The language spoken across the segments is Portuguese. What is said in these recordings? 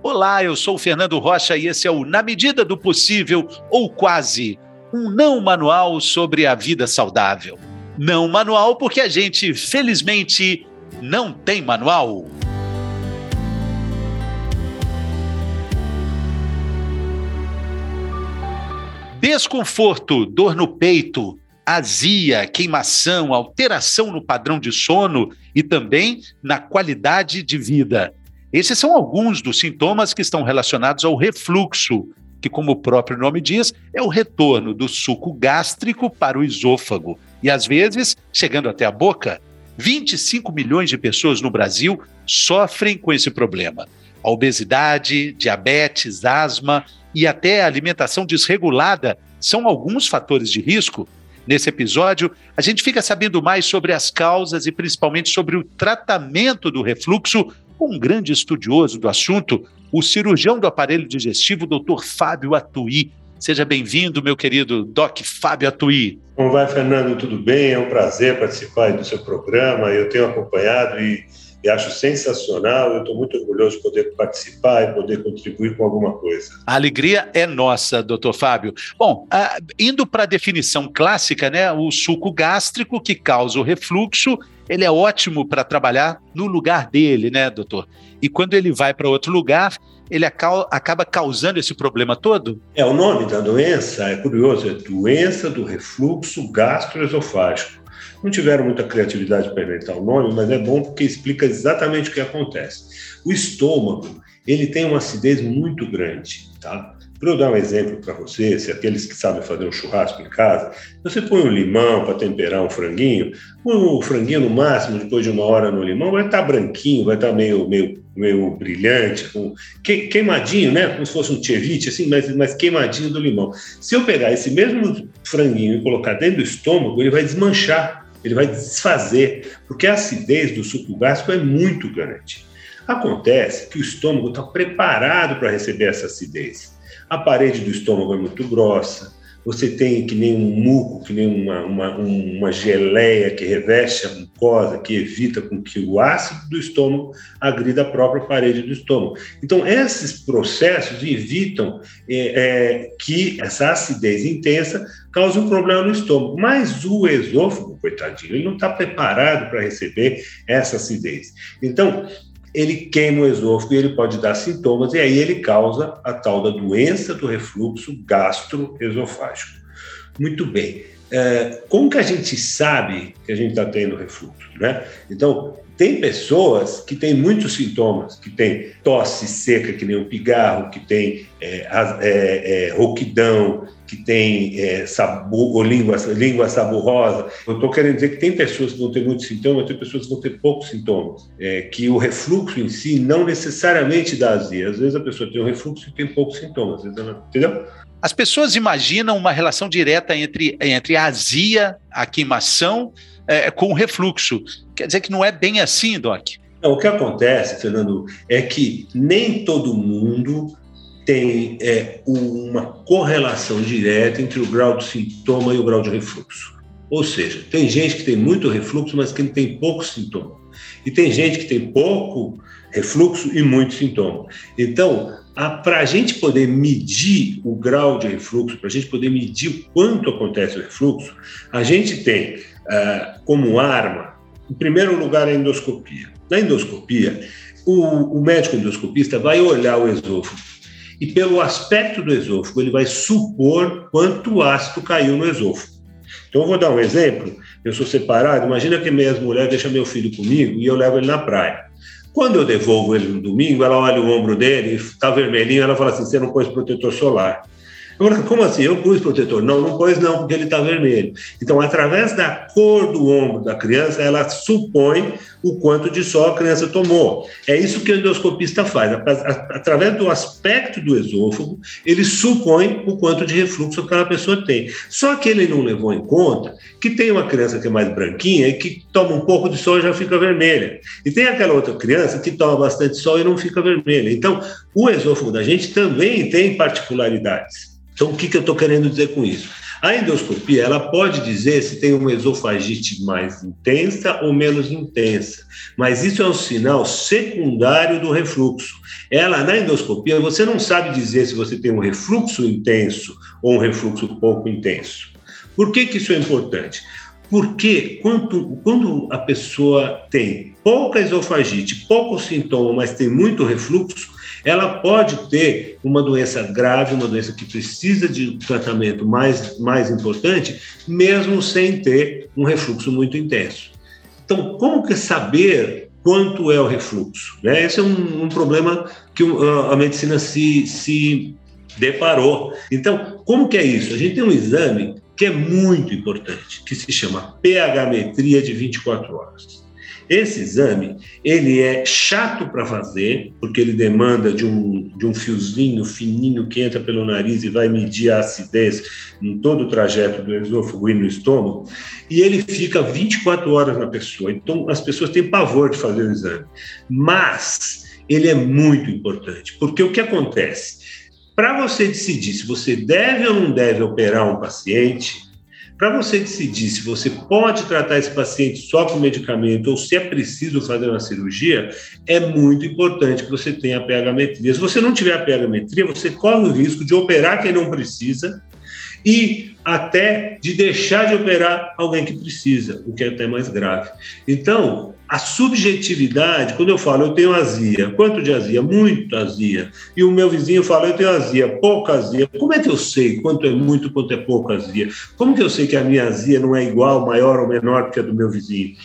Olá, eu sou o Fernando Rocha e esse é o Na Medida do Possível, ou quase, um não manual sobre a vida saudável. Não manual porque a gente, felizmente, não tem manual. Desconforto, dor no peito, azia, queimação, alteração no padrão de sono e também na qualidade de vida. Esses são alguns dos sintomas que estão relacionados ao refluxo, que, como o próprio nome diz, é o retorno do suco gástrico para o esôfago e, às vezes, chegando até a boca. 25 milhões de pessoas no Brasil sofrem com esse problema. A obesidade, diabetes, asma e até a alimentação desregulada são alguns fatores de risco. Nesse episódio, a gente fica sabendo mais sobre as causas e principalmente sobre o tratamento do refluxo um grande estudioso do assunto, o cirurgião do aparelho digestivo, Dr. Fábio Atuí. Seja bem-vindo, meu querido Doc Fábio Atuí. Como vai, Fernando? Tudo bem? É um prazer participar do seu programa. Eu tenho acompanhado e, e acho sensacional. Eu estou muito orgulhoso de poder participar e poder contribuir com alguma coisa. A alegria é nossa, doutor Fábio. Bom, uh, indo para a definição clássica, né, o suco gástrico que causa o refluxo ele é ótimo para trabalhar no lugar dele, né, doutor? E quando ele vai para outro lugar, ele acaba causando esse problema todo? É, o nome da doença é curioso, é doença do refluxo gastroesofágico. Não tiveram muita criatividade para inventar o nome, mas é bom porque explica exatamente o que acontece. O estômago, ele tem uma acidez muito grande, tá? Para eu dar um exemplo para você, se aqueles que sabem fazer um churrasco em casa, você põe um limão para temperar um franguinho, o franguinho no máximo, depois de uma hora no limão, vai estar tá branquinho, vai estar tá meio, meio, meio brilhante, com, queimadinho, né? Como se fosse um ceviche, assim, mas, mas queimadinho do limão. Se eu pegar esse mesmo franguinho e colocar dentro do estômago, ele vai desmanchar, ele vai desfazer, porque a acidez do suco gástrico é muito grande. Acontece que o estômago está preparado para receber essa acidez. A parede do estômago é muito grossa, você tem que nem um muco, que nem uma, uma, uma geleia que reveste a mucosa, que evita com que o ácido do estômago agrida a própria parede do estômago. Então, esses processos evitam é, é, que essa acidez intensa cause um problema no estômago. Mas o esôfago, coitadinho, ele não está preparado para receber essa acidez. Então, ele queima o esôfago e ele pode dar sintomas, e aí ele causa a tal da doença do refluxo gastroesofágico. Muito bem. É, como que a gente sabe que a gente está tendo refluxo? Né? Então, tem pessoas que têm muitos sintomas, que tem tosse seca, que nem um pigarro, que tem é, é, é, rouquidão, que tem é, língua, língua saburosa. Eu estou querendo dizer que tem pessoas que vão ter muitos sintomas, tem pessoas que vão ter poucos sintomas. É, que o refluxo em si não necessariamente dá azia. Às vezes a pessoa tem um refluxo e tem poucos sintomas, entendeu? As pessoas imaginam uma relação direta entre, entre a azia, a queimação, é, com o refluxo. Quer dizer que não é bem assim, Doc? Não, o que acontece, Fernando, é que nem todo mundo tem é, uma correlação direta entre o grau de sintoma e o grau de refluxo. Ou seja, tem gente que tem muito refluxo, mas que tem pouco sintoma. E tem gente que tem pouco refluxo e muito sintoma. Então, para a gente poder medir o grau de refluxo, para a gente poder medir quanto acontece o refluxo, a gente tem uh, como arma, em primeiro lugar, a endoscopia. Na endoscopia, o, o médico endoscopista vai olhar o esôfago e, pelo aspecto do esôfago, ele vai supor quanto ácido caiu no esôfago. Então, eu vou dar um exemplo. Eu sou separado, imagina que minha mulher deixa meu filho comigo e eu levo ele na praia. Quando eu devolvo ele no domingo, ela olha o ombro dele, está vermelhinho, ela fala assim: você não pôs protetor solar. Como assim? Eu pus protetor? Não, não pôs não, porque ele está vermelho. Então, através da cor do ombro da criança, ela supõe o quanto de sol a criança tomou. É isso que o endoscopista faz. Através do aspecto do esôfago, ele supõe o quanto de refluxo aquela pessoa tem. Só que ele não levou em conta que tem uma criança que é mais branquinha e que toma um pouco de sol e já fica vermelha. E tem aquela outra criança que toma bastante sol e não fica vermelha. Então, o esôfago da gente também tem particularidades. Então, o que, que eu estou querendo dizer com isso? A endoscopia ela pode dizer se tem uma esofagite mais intensa ou menos intensa, mas isso é um sinal secundário do refluxo. Ela na endoscopia você não sabe dizer se você tem um refluxo intenso ou um refluxo pouco intenso. Por que, que isso é importante? Porque quando, quando a pessoa tem pouca esofagite, pouco sintoma, mas tem muito refluxo, ela pode ter uma doença grave, uma doença que precisa de tratamento mais, mais importante, mesmo sem ter um refluxo muito intenso. Então, como que saber quanto é o refluxo? Né? Esse é um, um problema que a medicina se, se deparou. Então, como que é isso? A gente tem um exame que é muito importante, que se chama pH-metria de 24 horas. Esse exame, ele é chato para fazer, porque ele demanda de um, de um fiozinho fininho que entra pelo nariz e vai medir a acidez em todo o trajeto do esôfago e no estômago, e ele fica 24 horas na pessoa. Então, as pessoas têm pavor de fazer o exame. Mas ele é muito importante, porque o que acontece? Para você decidir se você deve ou não deve operar um paciente, para você decidir se você pode tratar esse paciente só com medicamento ou se é preciso fazer uma cirurgia, é muito importante que você tenha a pH-metria. Se você não tiver a pH-metria, você corre o risco de operar quem não precisa e até de deixar de operar alguém que precisa, o que é até mais grave. Então, a subjetividade, quando eu falo eu tenho azia, quanto de azia? Muito azia. E o meu vizinho fala eu tenho azia, pouca azia. Como é que eu sei quanto é muito, quanto é pouca azia? Como que eu sei que a minha azia não é igual, maior ou menor que a do meu vizinho?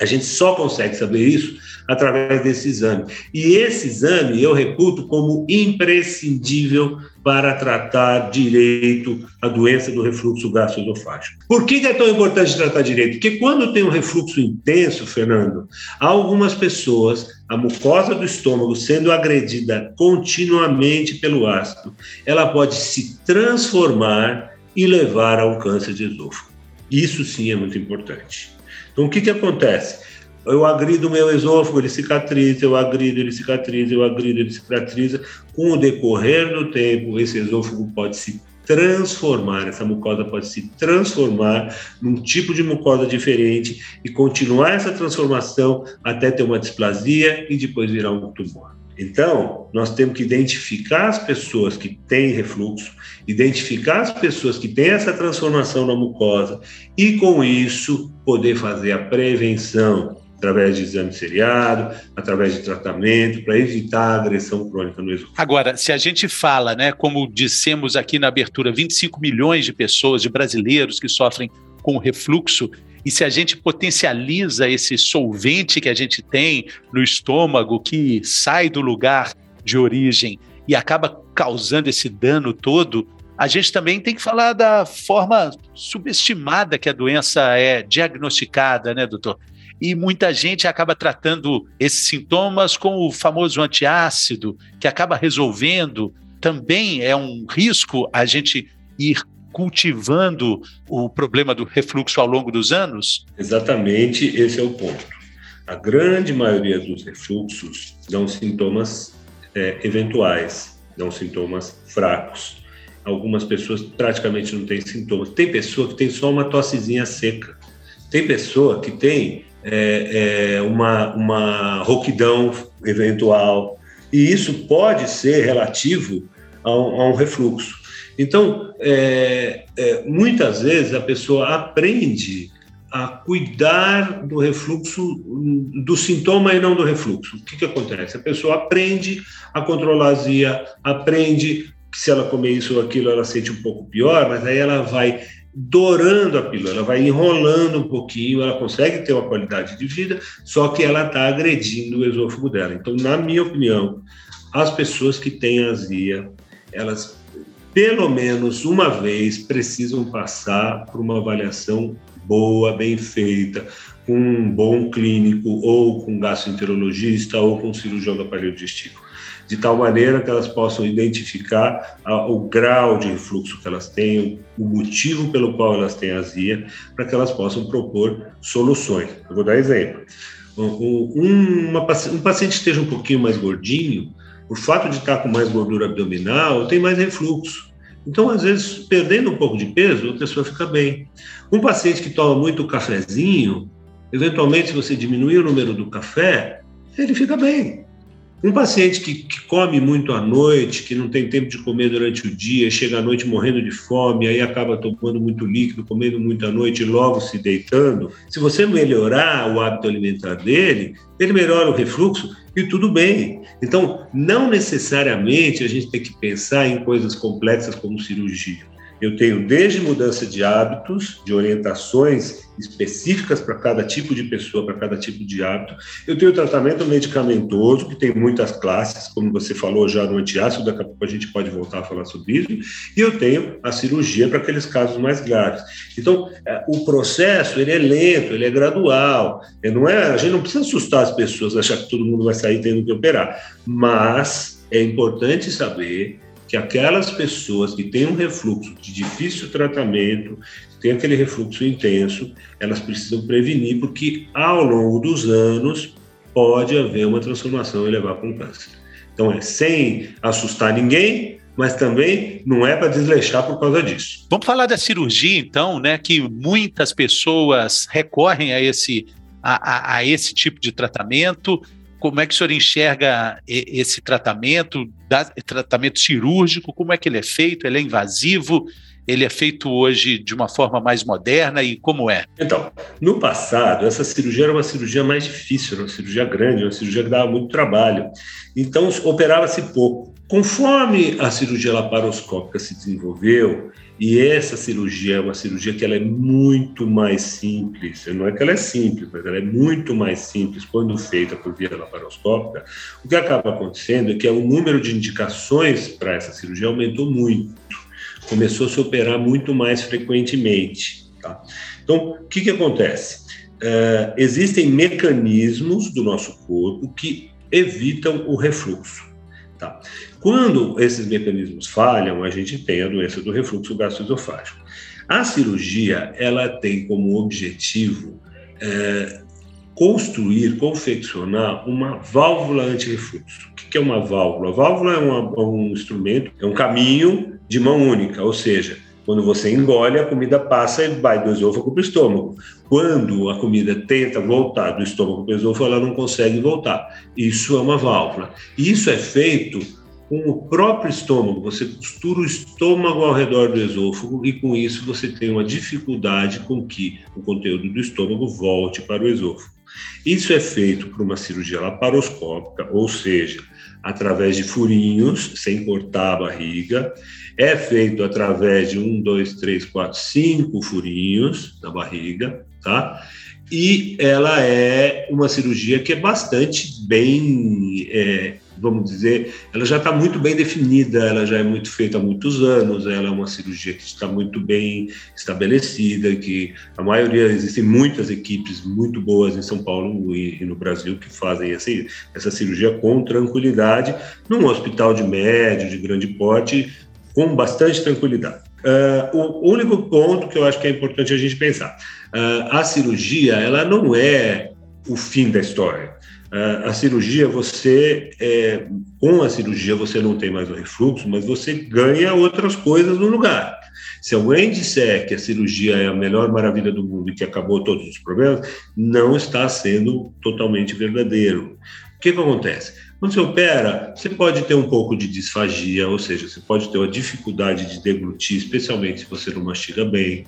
A gente só consegue saber isso através desse exame. E esse exame eu reputo como imprescindível para tratar direito a doença do refluxo gastroesofágico. Por que é tão importante tratar direito? Porque quando tem um refluxo intenso, Fernando, há algumas pessoas, a mucosa do estômago sendo agredida continuamente pelo ácido, ela pode se transformar e levar a um câncer de esôfago. Isso sim é muito importante. Então, o que, que acontece? Eu agrido o meu esôfago, ele cicatriza, eu agrido, ele cicatriza, eu agrido, ele cicatriza. Com o decorrer do tempo, esse esôfago pode se transformar, essa mucosa pode se transformar num tipo de mucosa diferente e continuar essa transformação até ter uma displasia e depois virar um tumor. Então, nós temos que identificar as pessoas que têm refluxo, identificar as pessoas que têm essa transformação na mucosa e, com isso, poder fazer a prevenção através de exame seriado, através de tratamento, para evitar a agressão crônica no esôfago. Agora, se a gente fala, né, como dissemos aqui na abertura, 25 milhões de pessoas, de brasileiros que sofrem com refluxo, e se a gente potencializa esse solvente que a gente tem no estômago, que sai do lugar de origem e acaba causando esse dano todo, a gente também tem que falar da forma subestimada que a doença é diagnosticada, né, doutor? E muita gente acaba tratando esses sintomas com o famoso antiácido, que acaba resolvendo. Também é um risco a gente ir cultivando o problema do refluxo ao longo dos anos? Exatamente, esse é o ponto. A grande maioria dos refluxos dão sintomas é, eventuais, dão sintomas fracos. Algumas pessoas praticamente não têm sintomas. Tem pessoa que tem só uma tossezinha seca. Tem pessoa que tem é, é, uma, uma rouquidão eventual. E isso pode ser relativo a um, a um refluxo. Então, é, é, muitas vezes a pessoa aprende a cuidar do refluxo, do sintoma e não do refluxo. O que, que acontece? A pessoa aprende a controlar a azia, aprende que se ela comer isso ou aquilo, ela sente um pouco pior, mas aí ela vai dourando a pílula, ela vai enrolando um pouquinho, ela consegue ter uma qualidade de vida, só que ela está agredindo o esôfago dela. Então, na minha opinião, as pessoas que têm azia, elas pelo menos uma vez precisam passar por uma avaliação boa, bem feita, com um bom clínico, ou com gastroenterologista, ou com cirurgião do aparelho digestivo, de tal maneira que elas possam identificar a, o grau de refluxo que elas têm, o motivo pelo qual elas têm azia, para que elas possam propor soluções. Eu vou dar exemplo. Um, uma, um paciente esteja um pouquinho mais gordinho, o fato de estar com mais gordura abdominal, tem mais refluxo. Então, às vezes, perdendo um pouco de peso, a pessoa fica bem. Um paciente que toma muito cafezinho, eventualmente, se você diminuir o número do café, ele fica bem. Um paciente que, que, come muito à noite, que não tem tempo de comer durante o dia, chega à noite morrendo de fome, aí acaba tomando muito líquido, comendo muito à noite e logo se deitando. Se você melhorar o hábito alimentar dele, ele melhora o refluxo e tudo bem. Então, não necessariamente a gente tem que pensar em coisas complexas como cirurgia. Eu tenho desde mudança de hábitos, de orientações específicas para cada tipo de pessoa, para cada tipo de hábito. Eu tenho tratamento medicamentoso, que tem muitas classes, como você falou já no antiácido, daqui a pouco a gente pode voltar a falar sobre isso. E eu tenho a cirurgia para aqueles casos mais graves. Então, é, o processo ele é lento, ele é gradual. Ele não é, a gente não precisa assustar as pessoas, achar que todo mundo vai sair tendo que operar. Mas é importante saber que aquelas pessoas que têm um refluxo de difícil tratamento, têm aquele refluxo intenso, elas precisam prevenir, porque ao longo dos anos pode haver uma transformação e levar para um câncer. Então é sem assustar ninguém, mas também não é para desleixar por causa disso. Vamos falar da cirurgia, então, né? Que muitas pessoas recorrem a esse, a, a, a esse tipo de tratamento como é que o senhor enxerga esse tratamento, tratamento cirúrgico, como é que ele é feito? Ele é invasivo? Ele é feito hoje de uma forma mais moderna e como é? Então, no passado, essa cirurgia era uma cirurgia mais difícil, era uma cirurgia grande, uma cirurgia que dava muito trabalho. Então, operava-se pouco. Conforme a cirurgia laparoscópica se desenvolveu, e essa cirurgia é uma cirurgia que ela é muito mais simples. Não é que ela é simples, mas ela é muito mais simples quando feita por via laparoscópica. O que acaba acontecendo é que o número de indicações para essa cirurgia aumentou muito. Começou a se operar muito mais frequentemente. Tá? Então, o que, que acontece? Uh, existem mecanismos do nosso corpo que evitam o refluxo. Tá? Quando esses mecanismos falham, a gente tem a doença do refluxo gastroesofágico. A cirurgia ela tem como objetivo é, construir, confeccionar uma válvula anti-refluxo. O que é uma válvula? A válvula é, é um instrumento, é um caminho de mão única, ou seja, quando você engole, a comida passa e vai do esôfago para o estômago. Quando a comida tenta voltar do estômago para o esôfago, ela não consegue voltar. Isso é uma válvula. Isso é feito com o próprio estômago. Você costura o estômago ao redor do esôfago e com isso você tem uma dificuldade com que o conteúdo do estômago volte para o esôfago. Isso é feito por uma cirurgia laparoscópica, ou seja, através de furinhos, sem cortar a barriga. É feito através de um, dois, três, quatro, cinco furinhos na barriga, tá? E ela é uma cirurgia que é bastante bem é, vamos dizer, ela já está muito bem definida, ela já é muito feita há muitos anos, ela é uma cirurgia que está muito bem estabelecida, que a maioria, existem muitas equipes muito boas em São Paulo e, e no Brasil que fazem essa, essa cirurgia com tranquilidade, num hospital de médio, de grande porte, com bastante tranquilidade. Uh, o único ponto que eu acho que é importante a gente pensar, uh, a cirurgia, ela não é o fim da história a cirurgia, você, é, com a cirurgia, você não tem mais o refluxo, mas você ganha outras coisas no lugar. Se alguém disser que a cirurgia é a melhor maravilha do mundo e que acabou todos os problemas, não está sendo totalmente verdadeiro. O que, que acontece? Quando você opera, você pode ter um pouco de disfagia, ou seja, você pode ter uma dificuldade de deglutir, especialmente se você não mastiga bem.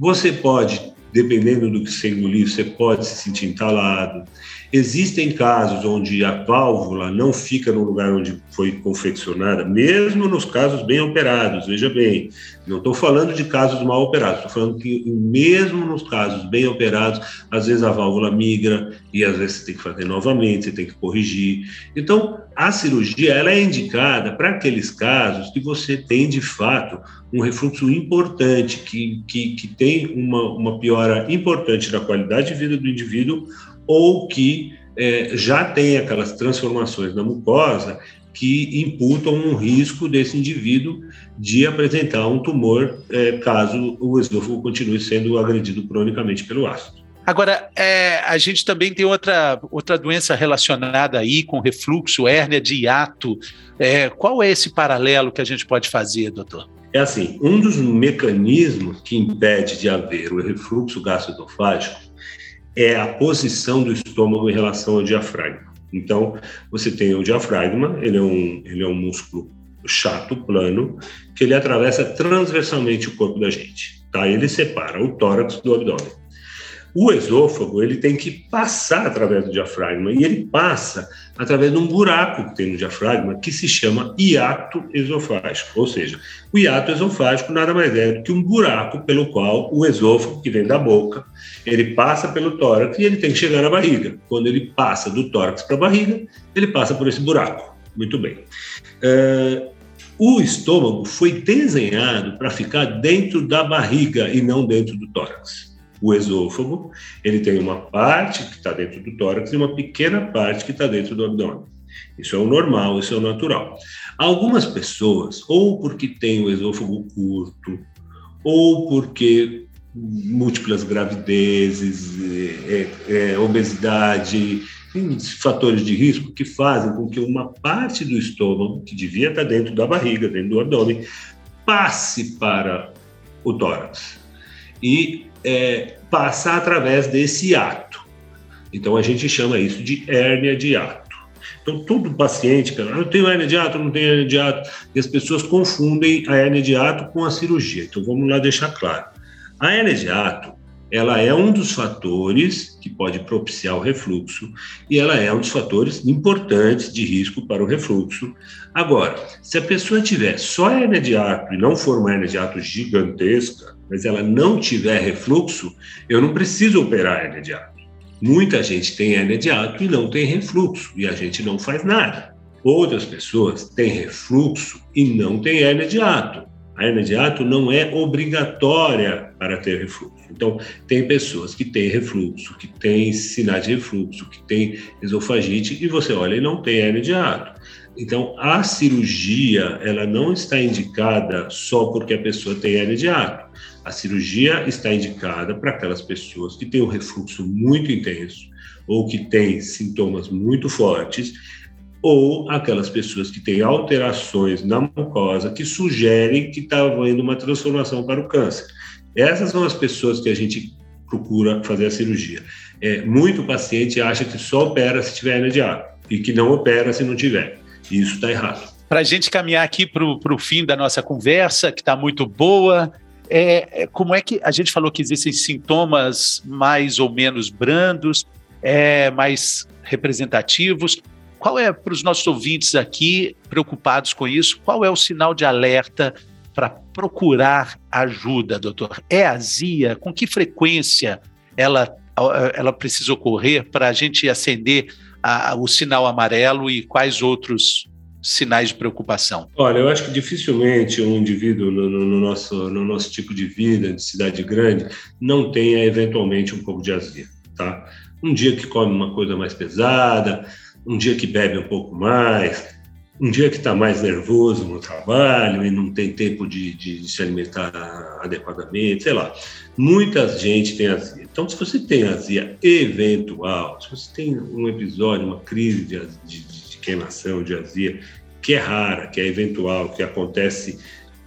Você pode, dependendo do que você engolir, você pode se sentir entalado. Existem casos onde a válvula não fica no lugar onde foi confeccionada, mesmo nos casos bem operados, veja bem, não estou falando de casos mal operados, estou falando que mesmo nos casos bem operados, às vezes a válvula migra e às vezes você tem que fazer novamente, você tem que corrigir. Então, a cirurgia ela é indicada para aqueles casos que você tem de fato um refluxo importante, que, que, que tem uma, uma piora importante da qualidade de vida do indivíduo ou que é, já tem aquelas transformações na mucosa que imputam um risco desse indivíduo de apresentar um tumor é, caso o esôfago continue sendo agredido cronicamente pelo ácido. Agora, é, a gente também tem outra, outra doença relacionada aí com refluxo, hérnia de hiato. É, qual é esse paralelo que a gente pode fazer, doutor? É assim, um dos mecanismos que impede de haver o refluxo gastroesofágico é a posição do estômago em relação ao diafragma. Então, você tem o diafragma, ele é um, ele é um músculo chato, plano, que ele atravessa transversalmente o corpo da gente, tá? Ele separa o tórax do abdômen. O esôfago, ele tem que passar através do diafragma, e ele passa através de um buraco que tem no diafragma, que se chama hiato esofágico. Ou seja, o hiato esofágico nada mais é do que um buraco pelo qual o esôfago, que vem da boca, ele passa pelo tórax e ele tem que chegar na barriga. Quando ele passa do tórax para a barriga, ele passa por esse buraco. Muito bem. Uh, o estômago foi desenhado para ficar dentro da barriga e não dentro do tórax o esôfago, ele tem uma parte que está dentro do tórax e uma pequena parte que está dentro do abdômen. Isso é o normal, isso é o natural. Algumas pessoas, ou porque têm o esôfago curto, ou porque múltiplas gravidezes, é, é, é obesidade, tem fatores de risco que fazem com que uma parte do estômago, que devia estar dentro da barriga, dentro do abdômen, passe para o tórax. E é, passar através desse ato. Então a gente chama isso de hérnia de ato. Então, todo paciente, cara, eu tenho hérnia de ato, não tenho hérnia de ato, e as pessoas confundem a hérnia de ato com a cirurgia. Então, vamos lá deixar claro. A hérnia de ato, ela é um dos fatores que pode propiciar o refluxo e ela é um dos fatores importantes de risco para o refluxo. Agora, se a pessoa tiver só hérnia de ato e não for uma hérnia de ato gigantesca, mas ela não tiver refluxo, eu não preciso operar hernia de ato. Muita gente tem hernia de ato e não tem refluxo, e a gente não faz nada. Outras pessoas têm refluxo e não têm hernia de ato. A hernia de ato não é obrigatória para ter refluxo. Então, tem pessoas que têm refluxo, que têm sinais de refluxo, que têm esofagite, e você olha e não tem hernia de ato. Então, a cirurgia, ela não está indicada só porque a pessoa tem hernia de ato. A cirurgia está indicada para aquelas pessoas que têm um refluxo muito intenso ou que têm sintomas muito fortes ou aquelas pessoas que têm alterações na mucosa que sugerem que está havendo uma transformação para o câncer. Essas são as pessoas que a gente procura fazer a cirurgia. É, muito paciente acha que só opera se tiver hernia e que não opera se não tiver. Isso está errado. Para a gente caminhar aqui para o fim da nossa conversa, que está muito boa, é, é, como é que a gente falou que existem sintomas mais ou menos brandos, é, mais representativos? Qual é, para os nossos ouvintes aqui preocupados com isso, qual é o sinal de alerta para procurar ajuda, doutor? É azia? Com que frequência ela, ela precisa ocorrer para a gente acender a, o sinal amarelo e quais outros sinais de preocupação? Olha, eu acho que dificilmente um indivíduo no, no, no, nosso, no nosso tipo de vida, de cidade grande, não tenha eventualmente um pouco de azia, tá? Um dia que come uma coisa mais pesada, um dia que bebe um pouco mais, um dia que está mais nervoso no trabalho e não tem tempo de, de, se alimentar adequadamente, sei lá. Muita gente tem azia. Então, se você tem azia eventual, se você tem um episódio, uma crise de, de queimação, de azia, que é rara, que é eventual, que acontece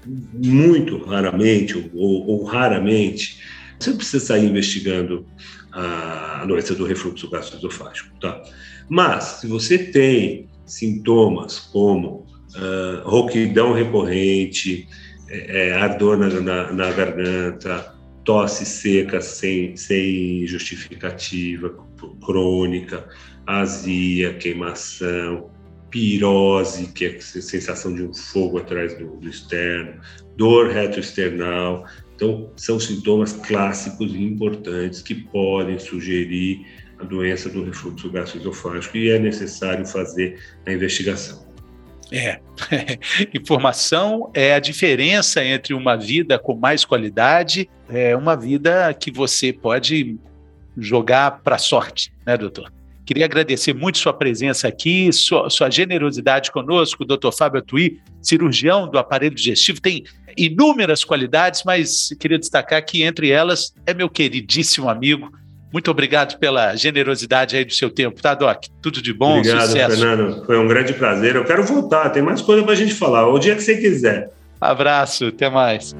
muito raramente ou, ou raramente, você precisa sair investigando a doença do refluxo gastroesofágico, tá? Mas, se você tem sintomas como uh, rouquidão recorrente, é, é, ardor na, na, na, garganta, tosse seca sem, sem justificativa, crônica, azia, queimação, pirose, que é a sensação de um fogo atrás do, do externo, dor retroesternal. Então, são sintomas clássicos e importantes que podem sugerir a doença do refluxo gastroesofágico e é necessário fazer a investigação. É, informação é a diferença entre uma vida com mais qualidade, é uma vida que você pode jogar para sorte, né, doutor? Queria agradecer muito sua presença aqui, sua, sua generosidade conosco, doutor Fábio Tui, cirurgião do aparelho digestivo, tem inúmeras qualidades, mas queria destacar que entre elas é meu queridíssimo amigo. Muito obrigado pela generosidade aí do seu tempo, tá, Doc? Tudo de bom, obrigado, sucesso. Fernando. Foi um grande prazer. Eu quero voltar, tem mais coisa para a gente falar. O dia que você quiser. Abraço, até mais.